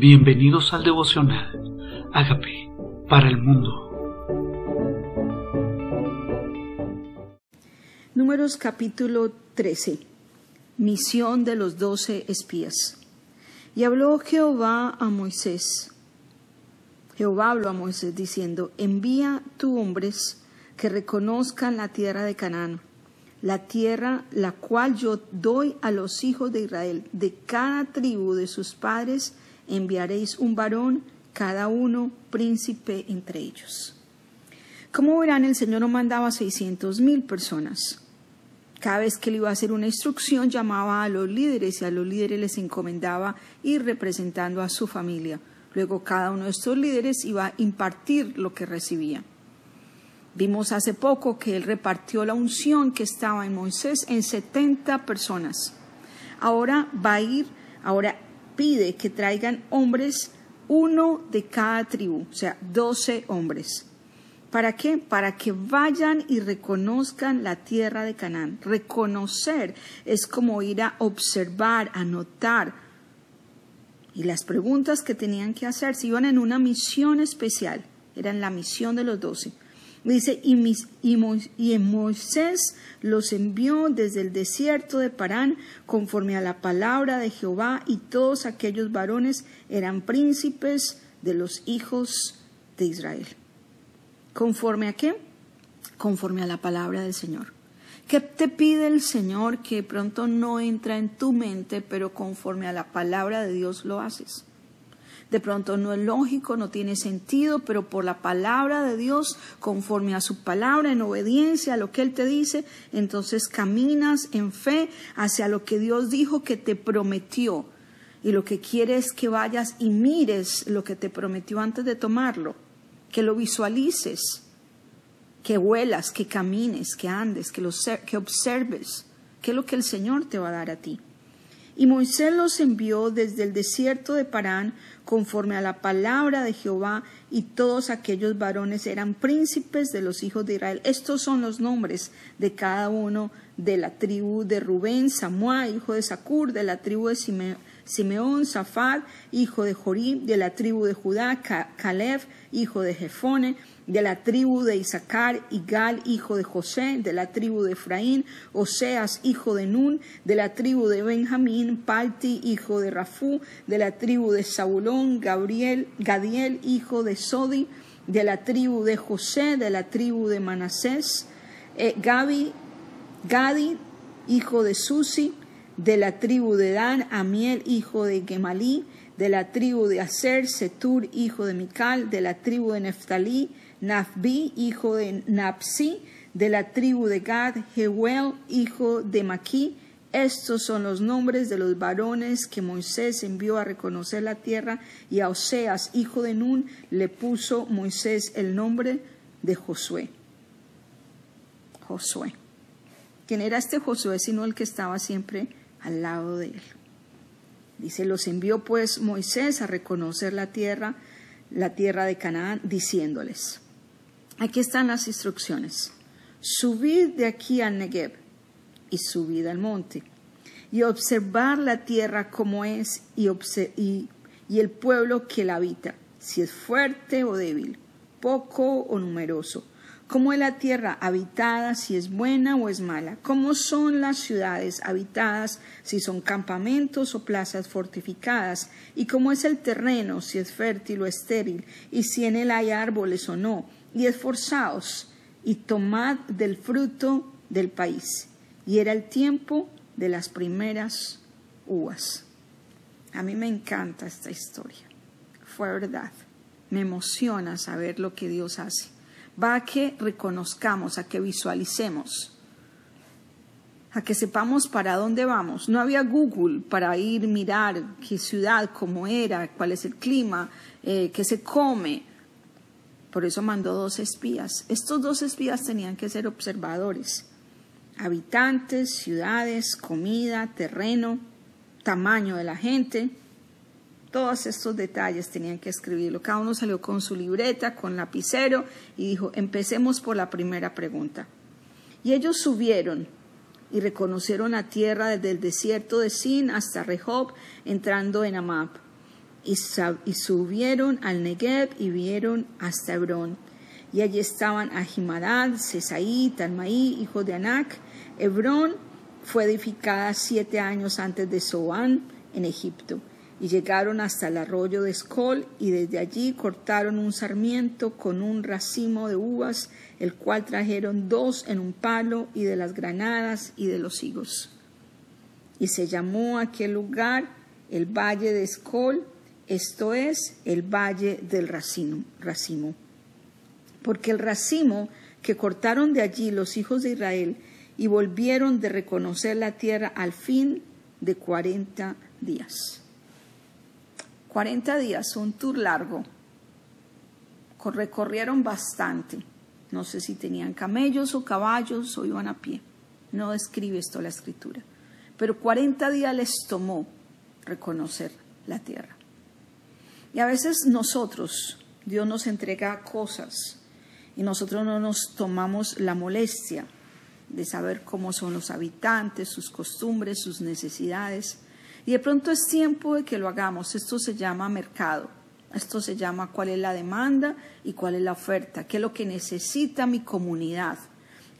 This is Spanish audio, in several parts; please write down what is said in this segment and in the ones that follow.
Bienvenidos al devocional. Hágame para el mundo. Números capítulo 13. Misión de los doce espías. Y habló Jehová a Moisés. Jehová habló a Moisés diciendo, envía tu hombres que reconozcan la tierra de Canaán, la tierra la cual yo doy a los hijos de Israel, de cada tribu de sus padres enviaréis un varón, cada uno príncipe entre ellos. Como verán, el Señor no mandaba seiscientos mil personas. Cada vez que le iba a hacer una instrucción, llamaba a los líderes y a los líderes les encomendaba ir representando a su familia. Luego cada uno de estos líderes iba a impartir lo que recibía. Vimos hace poco que él repartió la unción que estaba en Moisés en setenta personas. Ahora va a ir, ahora pide que traigan hombres, uno de cada tribu, o sea, doce hombres. ¿Para qué? Para que vayan y reconozcan la tierra de Canaán. Reconocer es como ir a observar, a notar. Y las preguntas que tenían que hacer, si iban en una misión especial, eran la misión de los doce. Dice, y, y, Moisés los envió desde el desierto de Parán conforme a la palabra de Jehová, y todos aquellos varones eran príncipes de los hijos de Israel. ¿Conforme a qué? Conforme a la palabra del Señor. ¿Qué te pide el Señor que pronto no entra en tu mente, pero conforme a la palabra de Dios lo haces? De pronto no es lógico, no tiene sentido, pero por la palabra de Dios, conforme a su palabra, en obediencia a lo que Él te dice, entonces caminas en fe hacia lo que Dios dijo que te prometió. Y lo que quiere es que vayas y mires lo que te prometió antes de tomarlo, que lo visualices, que huelas, que camines, que andes, que, lo, que observes, que es lo que el Señor te va a dar a ti. Y Moisés los envió desde el desierto de Parán conforme a la palabra de Jehová, y todos aquellos varones eran príncipes de los hijos de Israel. Estos son los nombres de cada uno de la tribu de Rubén, Samuá, hijo de Sacur, de la tribu de Simeón, Safar, hijo de Jorí, de la tribu de Judá, Caleb, hijo de Jefone, de la tribu de Isaacar, Igal, hijo de José, de la tribu de Efraín, Oseas, hijo de Nun, de la tribu de Benjamín, Palti, hijo de Rafú, de la tribu de Saulón, Gabriel, Gadiel, hijo de Sodi, de la tribu de José, de la tribu de Manasés, eh, Gabi, Gadi, hijo de Susi, de la tribu de Dan, Amiel, hijo de Gemalí, de la tribu de Aser, Setur, hijo de Mical, de la tribu de Neftalí, Nafbi, hijo de Napsi, de la tribu de Gad, Jeuel, hijo de Maquí. Estos son los nombres de los varones que Moisés envió a reconocer la tierra, y a Oseas, hijo de Nun, le puso Moisés el nombre de Josué. Josué. ¿Quién era este Josué sino el que estaba siempre al lado de él? Dice, los envió pues Moisés a reconocer la tierra, la tierra de Canaán, diciéndoles, Aquí están las instrucciones. Subid de aquí al Negev y subid al monte y observar la tierra como es y, y el pueblo que la habita, si es fuerte o débil, poco o numeroso, cómo es la tierra habitada, si es buena o es mala, cómo son las ciudades habitadas, si son campamentos o plazas fortificadas, y cómo es el terreno, si es fértil o estéril, y si en él hay árboles o no, y esforzaos y tomad del fruto del país. Y era el tiempo de las primeras uvas. A mí me encanta esta historia. Fue verdad. Me emociona saber lo que Dios hace. Va a que reconozcamos, a que visualicemos, a que sepamos para dónde vamos. No había Google para ir mirar qué ciudad, cómo era, cuál es el clima, eh, qué se come. Por eso mandó dos espías. Estos dos espías tenían que ser observadores. Habitantes, ciudades, comida, terreno, tamaño de la gente. Todos estos detalles tenían que escribirlo. Cada uno salió con su libreta, con lapicero y dijo, empecemos por la primera pregunta. Y ellos subieron y reconocieron la tierra desde el desierto de Sin hasta Rehob, entrando en Amab y, subieron al Negev y vieron hasta Hebrón. Y allí estaban Ahimadad, Sesaí, Talmaí, hijo de Anac. Hebrón fue edificada siete años antes de Zoán en Egipto. Y llegaron hasta el arroyo de Escol y desde allí cortaron un sarmiento con un racimo de uvas, el cual trajeron dos en un palo y de las granadas y de los higos. Y se llamó aquel lugar el valle de Escol, esto es el valle del racimo, racimo. Porque el racimo que cortaron de allí los hijos de Israel y volvieron de reconocer la tierra al fin de cuarenta días. Cuarenta días, un tour largo. Recorrieron bastante. No sé si tenían camellos o caballos o iban a pie. No describe esto la escritura. Pero cuarenta días les tomó reconocer la tierra. Y a veces nosotros, Dios nos entrega cosas y nosotros no nos tomamos la molestia de saber cómo son los habitantes, sus costumbres, sus necesidades. Y de pronto es tiempo de que lo hagamos. Esto se llama mercado. Esto se llama cuál es la demanda y cuál es la oferta, qué es lo que necesita mi comunidad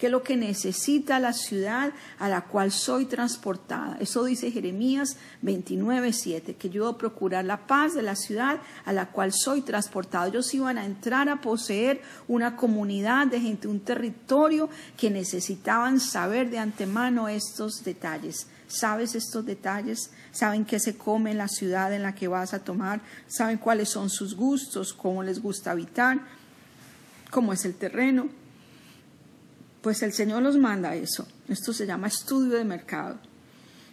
qué es lo que necesita la ciudad a la cual soy transportada. Eso dice Jeremías 29, 7, que yo a procurar la paz de la ciudad a la cual soy transportado. Ellos iban a entrar a poseer una comunidad de gente, un territorio que necesitaban saber de antemano estos detalles. ¿Sabes estos detalles? ¿Saben qué se come en la ciudad en la que vas a tomar? ¿Saben cuáles son sus gustos? ¿Cómo les gusta habitar? ¿Cómo es el terreno? Pues el Señor los manda eso. Esto se llama estudio de mercado.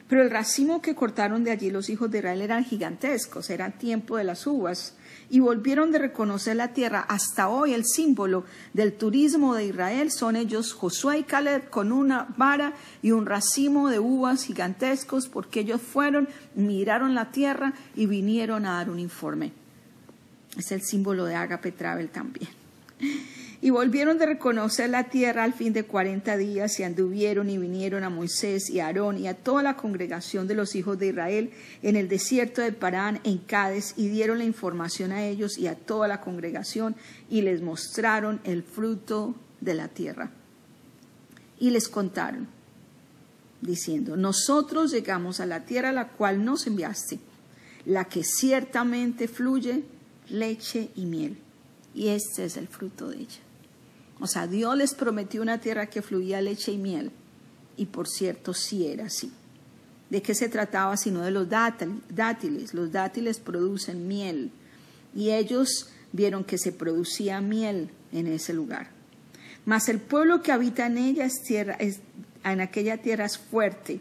Pero el racimo que cortaron de allí los hijos de Israel eran gigantescos, era tiempo de las uvas, y volvieron de reconocer la tierra. Hasta hoy el símbolo del turismo de Israel son ellos Josué y Caleb con una vara y un racimo de uvas gigantescos, porque ellos fueron, miraron la tierra y vinieron a dar un informe. Es el símbolo de Agape Travel también. Y volvieron de reconocer la tierra al fin de cuarenta días y anduvieron y vinieron a Moisés y a Aarón y a toda la congregación de los hijos de Israel en el desierto de Parán en Cádiz y dieron la información a ellos y a toda la congregación y les mostraron el fruto de la tierra. Y les contaron, diciendo, nosotros llegamos a la tierra a la cual nos enviaste, la que ciertamente fluye leche y miel, y este es el fruto de ella. O sea, Dios les prometió una tierra que fluía leche y miel. Y por cierto, sí era así. ¿De qué se trataba sino de los dátiles? Los dátiles producen miel. Y ellos vieron que se producía miel en ese lugar. Mas el pueblo que habita en ella es tierra, es, en aquella tierra es fuerte,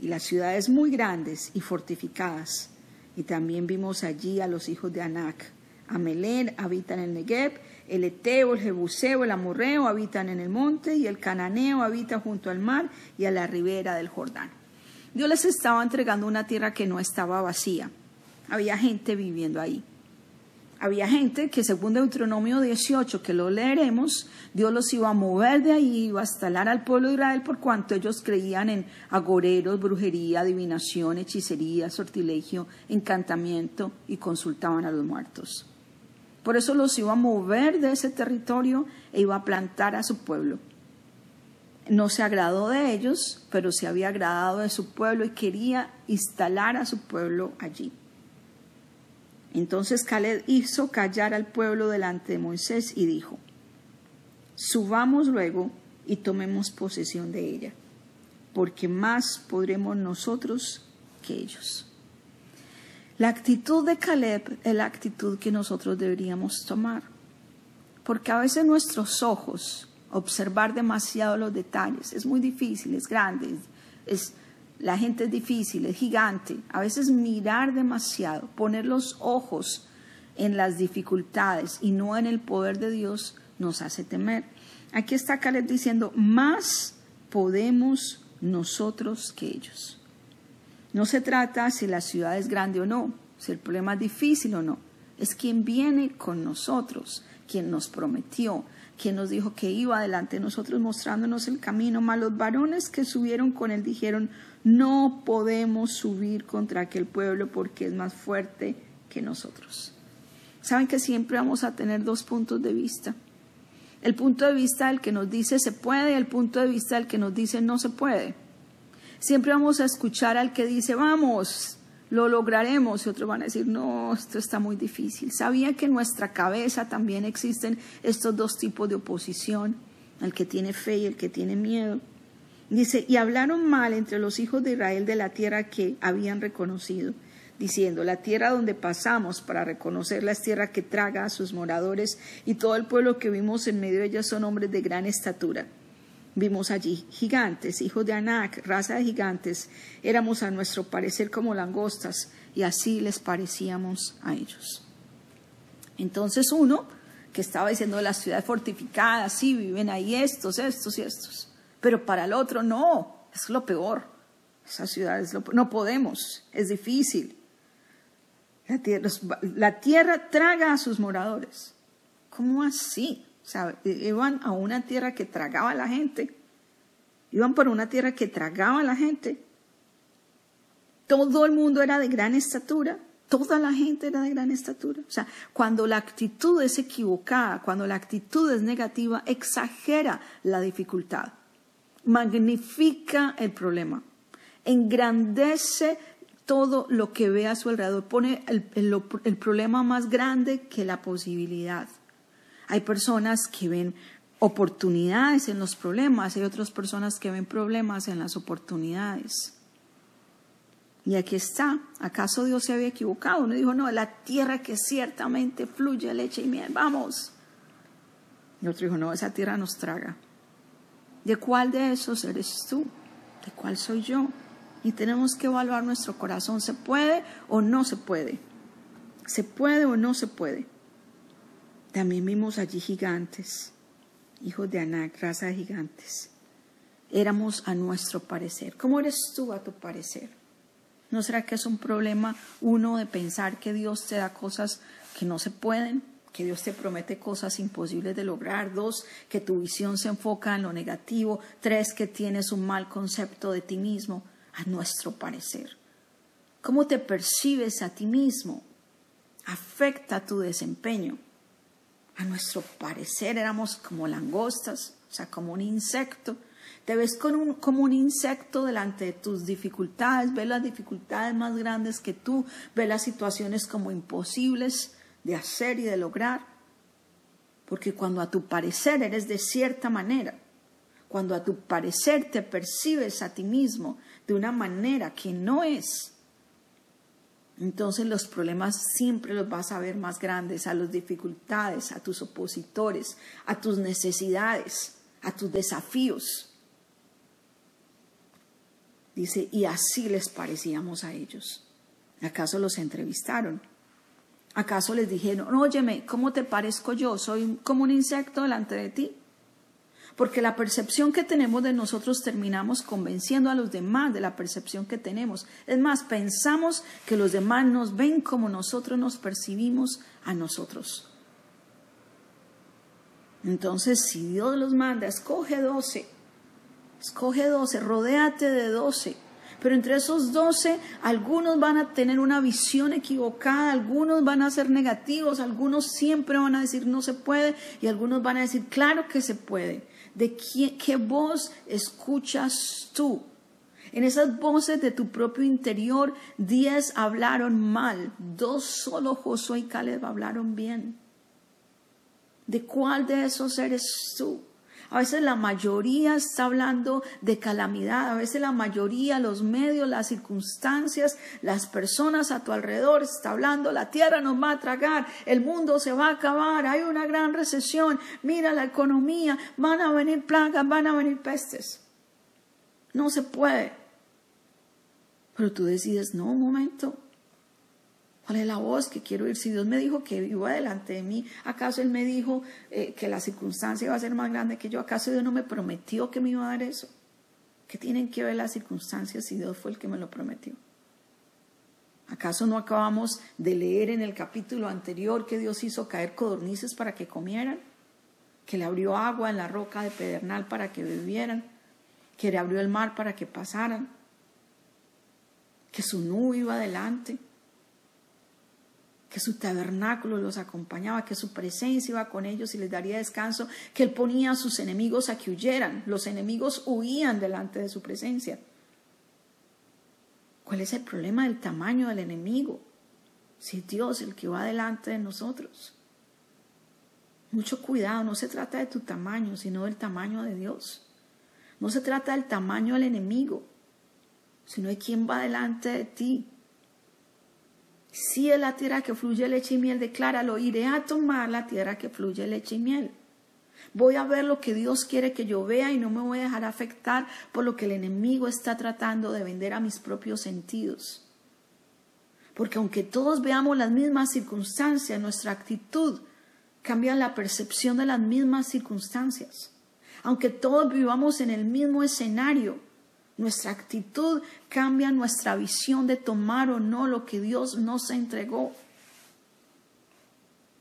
y las ciudades muy grandes y fortificadas. Y también vimos allí a los hijos de Anac. Amelén habita en el Negev, el Eteo, el Jebuseo, el Amorreo habitan en el monte y el Cananeo habita junto al mar y a la ribera del Jordán. Dios les estaba entregando una tierra que no estaba vacía. Había gente viviendo ahí. Había gente que según Deuteronomio 18, que lo leeremos, Dios los iba a mover de ahí, iba a instalar al pueblo de Israel por cuanto ellos creían en agoreros, brujería, adivinación, hechicería, sortilegio, encantamiento y consultaban a los muertos. Por eso los iba a mover de ese territorio e iba a plantar a su pueblo. No se agradó de ellos, pero se había agradado de su pueblo y quería instalar a su pueblo allí. Entonces Caleb hizo callar al pueblo delante de Moisés y dijo, subamos luego y tomemos posesión de ella, porque más podremos nosotros que ellos. La actitud de Caleb es la actitud que nosotros deberíamos tomar, porque a veces nuestros ojos, observar demasiado los detalles, es muy difícil, es grande, es, la gente es difícil, es gigante. A veces mirar demasiado, poner los ojos en las dificultades y no en el poder de Dios nos hace temer. Aquí está Caleb diciendo, más podemos nosotros que ellos. No se trata si la ciudad es grande o no, si el problema es difícil o no. Es quien viene con nosotros, quien nos prometió, quien nos dijo que iba adelante de nosotros mostrándonos el camino. Mas los varones que subieron con él dijeron, no podemos subir contra aquel pueblo porque es más fuerte que nosotros. Saben que siempre vamos a tener dos puntos de vista. El punto de vista del que nos dice se puede y el punto de vista del que nos dice no se puede. Siempre vamos a escuchar al que dice, vamos, lo lograremos, y otros van a decir, no, esto está muy difícil. Sabía que en nuestra cabeza también existen estos dos tipos de oposición, el que tiene fe y el que tiene miedo. Dice, y hablaron mal entre los hijos de Israel de la tierra que habían reconocido, diciendo, la tierra donde pasamos para reconocerla es tierra que traga a sus moradores, y todo el pueblo que vimos en medio de ella son hombres de gran estatura. Vimos allí gigantes, hijos de Anac, raza de gigantes. Éramos a nuestro parecer como langostas y así les parecíamos a ellos. Entonces uno que estaba diciendo la ciudad fortificada, sí, viven ahí estos, estos y estos. Pero para el otro no, es lo peor. Esa ciudad es lo no podemos, es difícil. La tierra, la tierra traga a sus moradores. ¿Cómo así? O sea, iban a una tierra que tragaba a la gente. Iban por una tierra que tragaba a la gente. Todo el mundo era de gran estatura. Toda la gente era de gran estatura. O sea, cuando la actitud es equivocada, cuando la actitud es negativa, exagera la dificultad. Magnifica el problema. Engrandece todo lo que ve a su alrededor. Pone el, el problema más grande que la posibilidad. Hay personas que ven oportunidades en los problemas, hay otras personas que ven problemas en las oportunidades. Y aquí está, ¿acaso Dios se había equivocado? Uno dijo, no, la tierra que ciertamente fluye leche y miel, vamos. Y otro dijo, no, esa tierra nos traga. ¿De cuál de esos eres tú? ¿De cuál soy yo? Y tenemos que evaluar nuestro corazón, ¿se puede o no se puede? ¿Se puede o no se puede? También vimos allí gigantes, hijos de Anac, raza de gigantes. Éramos a nuestro parecer. ¿Cómo eres tú a tu parecer? ¿No será que es un problema, uno, de pensar que Dios te da cosas que no se pueden? que Dios te promete cosas imposibles de lograr, dos, que tu visión se enfoca en lo negativo, tres, que tienes un mal concepto de ti mismo, a nuestro parecer. ¿Cómo te percibes a ti mismo? Afecta tu desempeño a nuestro parecer éramos como langostas, o sea, como un insecto. Te ves como un insecto delante de tus dificultades, ves las dificultades más grandes que tú, ves las situaciones como imposibles de hacer y de lograr. Porque cuando a tu parecer eres de cierta manera, cuando a tu parecer te percibes a ti mismo de una manera que no es, entonces los problemas siempre los vas a ver más grandes, a las dificultades, a tus opositores, a tus necesidades, a tus desafíos. Dice, y así les parecíamos a ellos. ¿Acaso los entrevistaron? ¿Acaso les dijeron, óyeme, ¿cómo te parezco yo? ¿Soy como un insecto delante de ti? Porque la percepción que tenemos de nosotros terminamos convenciendo a los demás de la percepción que tenemos. Es más, pensamos que los demás nos ven como nosotros nos percibimos a nosotros. Entonces, si Dios los manda, escoge doce, escoge doce, rodéate de doce. Pero entre esos doce, algunos van a tener una visión equivocada, algunos van a ser negativos, algunos siempre van a decir no se puede y algunos van a decir claro que se puede de qué, voz escuchas tú. En esas voces de tu propio interior, diez hablaron mal, dos solo Josué y Caleb hablaron bien. ¿De cuál de esos eres tú? A veces la mayoría está hablando de calamidad, a veces la mayoría, los medios, las circunstancias, las personas a tu alrededor está hablando, la tierra nos va a tragar, el mundo se va a acabar, hay una gran recesión, mira la economía, van a venir plagas, van a venir pestes. No se puede. Pero tú decides, no, un momento, ¿Cuál es la voz que quiero oír? Si Dios me dijo que vivo delante de mí, ¿acaso Él me dijo eh, que la circunstancia iba a ser más grande que yo? ¿Acaso Dios no me prometió que me iba a dar eso? ¿Qué tienen que ver las circunstancias si Dios fue el que me lo prometió? ¿Acaso no acabamos de leer en el capítulo anterior que Dios hizo caer codornices para que comieran? Que le abrió agua en la roca de pedernal para que bebieran? Que le abrió el mar para que pasaran? Que su nube iba adelante? Que su tabernáculo los acompañaba, que su presencia iba con ellos y les daría descanso, que él ponía a sus enemigos a que huyeran. Los enemigos huían delante de su presencia. ¿Cuál es el problema del tamaño del enemigo? Si es Dios el que va delante de nosotros. Mucho cuidado, no se trata de tu tamaño, sino del tamaño de Dios. No se trata del tamaño del enemigo, sino de quién va delante de ti. Si es la tierra que fluye leche y miel, decláralo, iré a tomar la tierra que fluye leche y miel. Voy a ver lo que Dios quiere que yo vea y no me voy a dejar afectar por lo que el enemigo está tratando de vender a mis propios sentidos. Porque aunque todos veamos las mismas circunstancias, nuestra actitud cambia la percepción de las mismas circunstancias. Aunque todos vivamos en el mismo escenario, nuestra actitud cambia nuestra visión de tomar o no lo que Dios nos entregó.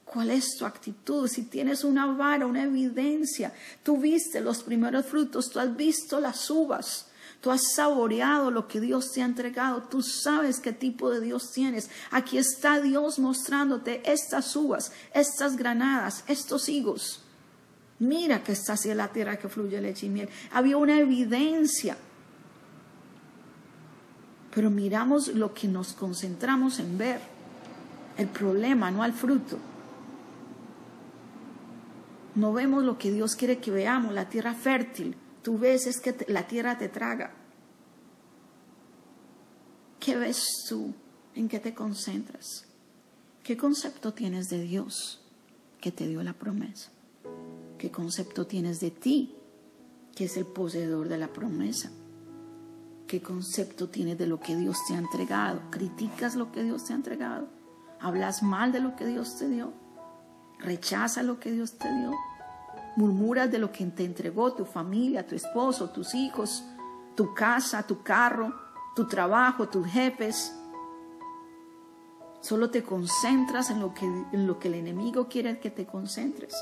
¿Cuál es tu actitud? Si tienes una vara, una evidencia, tú viste los primeros frutos, tú has visto las uvas, tú has saboreado lo que Dios te ha entregado, tú sabes qué tipo de Dios tienes. Aquí está Dios mostrándote estas uvas, estas granadas, estos higos. Mira que está así la tierra que fluye leche y miel. Había una evidencia pero miramos lo que nos concentramos en ver, el problema, no al fruto. No vemos lo que Dios quiere que veamos, la tierra fértil. Tú ves es que la tierra te traga. ¿Qué ves tú? ¿En qué te concentras? ¿Qué concepto tienes de Dios que te dio la promesa? ¿Qué concepto tienes de ti, que es el poseedor de la promesa? ¿Qué concepto tienes de lo que Dios te ha entregado? ¿Criticas lo que Dios te ha entregado? ¿Hablas mal de lo que Dios te dio? ¿Rechazas lo que Dios te dio? ¿Murmuras de lo que te entregó tu familia, tu esposo, tus hijos, tu casa, tu carro, tu trabajo, tus jefes? Solo te concentras en lo que, en lo que el enemigo quiere que te concentres.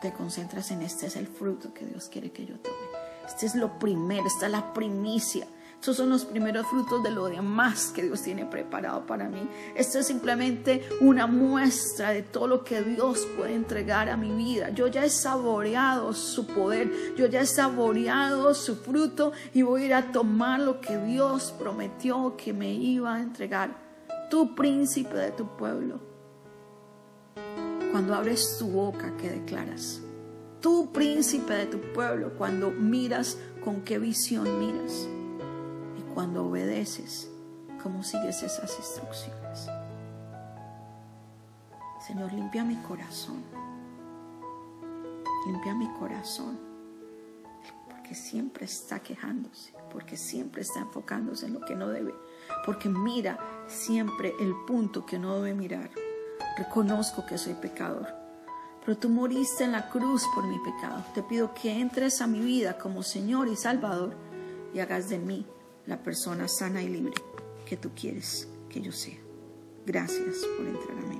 Te concentras en este es el fruto que Dios quiere que yo tome. Este es lo primero, esta es la primicia. Estos son los primeros frutos de lo demás que Dios tiene preparado para mí. Esto es simplemente una muestra de todo lo que Dios puede entregar a mi vida. Yo ya he saboreado su poder, yo ya he saboreado su fruto y voy a ir a tomar lo que Dios prometió que me iba a entregar. Tu príncipe de tu pueblo. Cuando abres tu boca, ¿qué declaras? Tú príncipe de tu pueblo, cuando miras con qué visión miras y cuando obedeces, cómo sigues esas instrucciones. Señor, limpia mi corazón. Limpia mi corazón. Porque siempre está quejándose, porque siempre está enfocándose en lo que no debe, porque mira siempre el punto que no debe mirar. Reconozco que soy pecador pero tú moriste en la cruz por mi pecado. Te pido que entres a mi vida como Señor y Salvador y hagas de mí la persona sana y libre que tú quieres que yo sea. Gracias por entrar a mi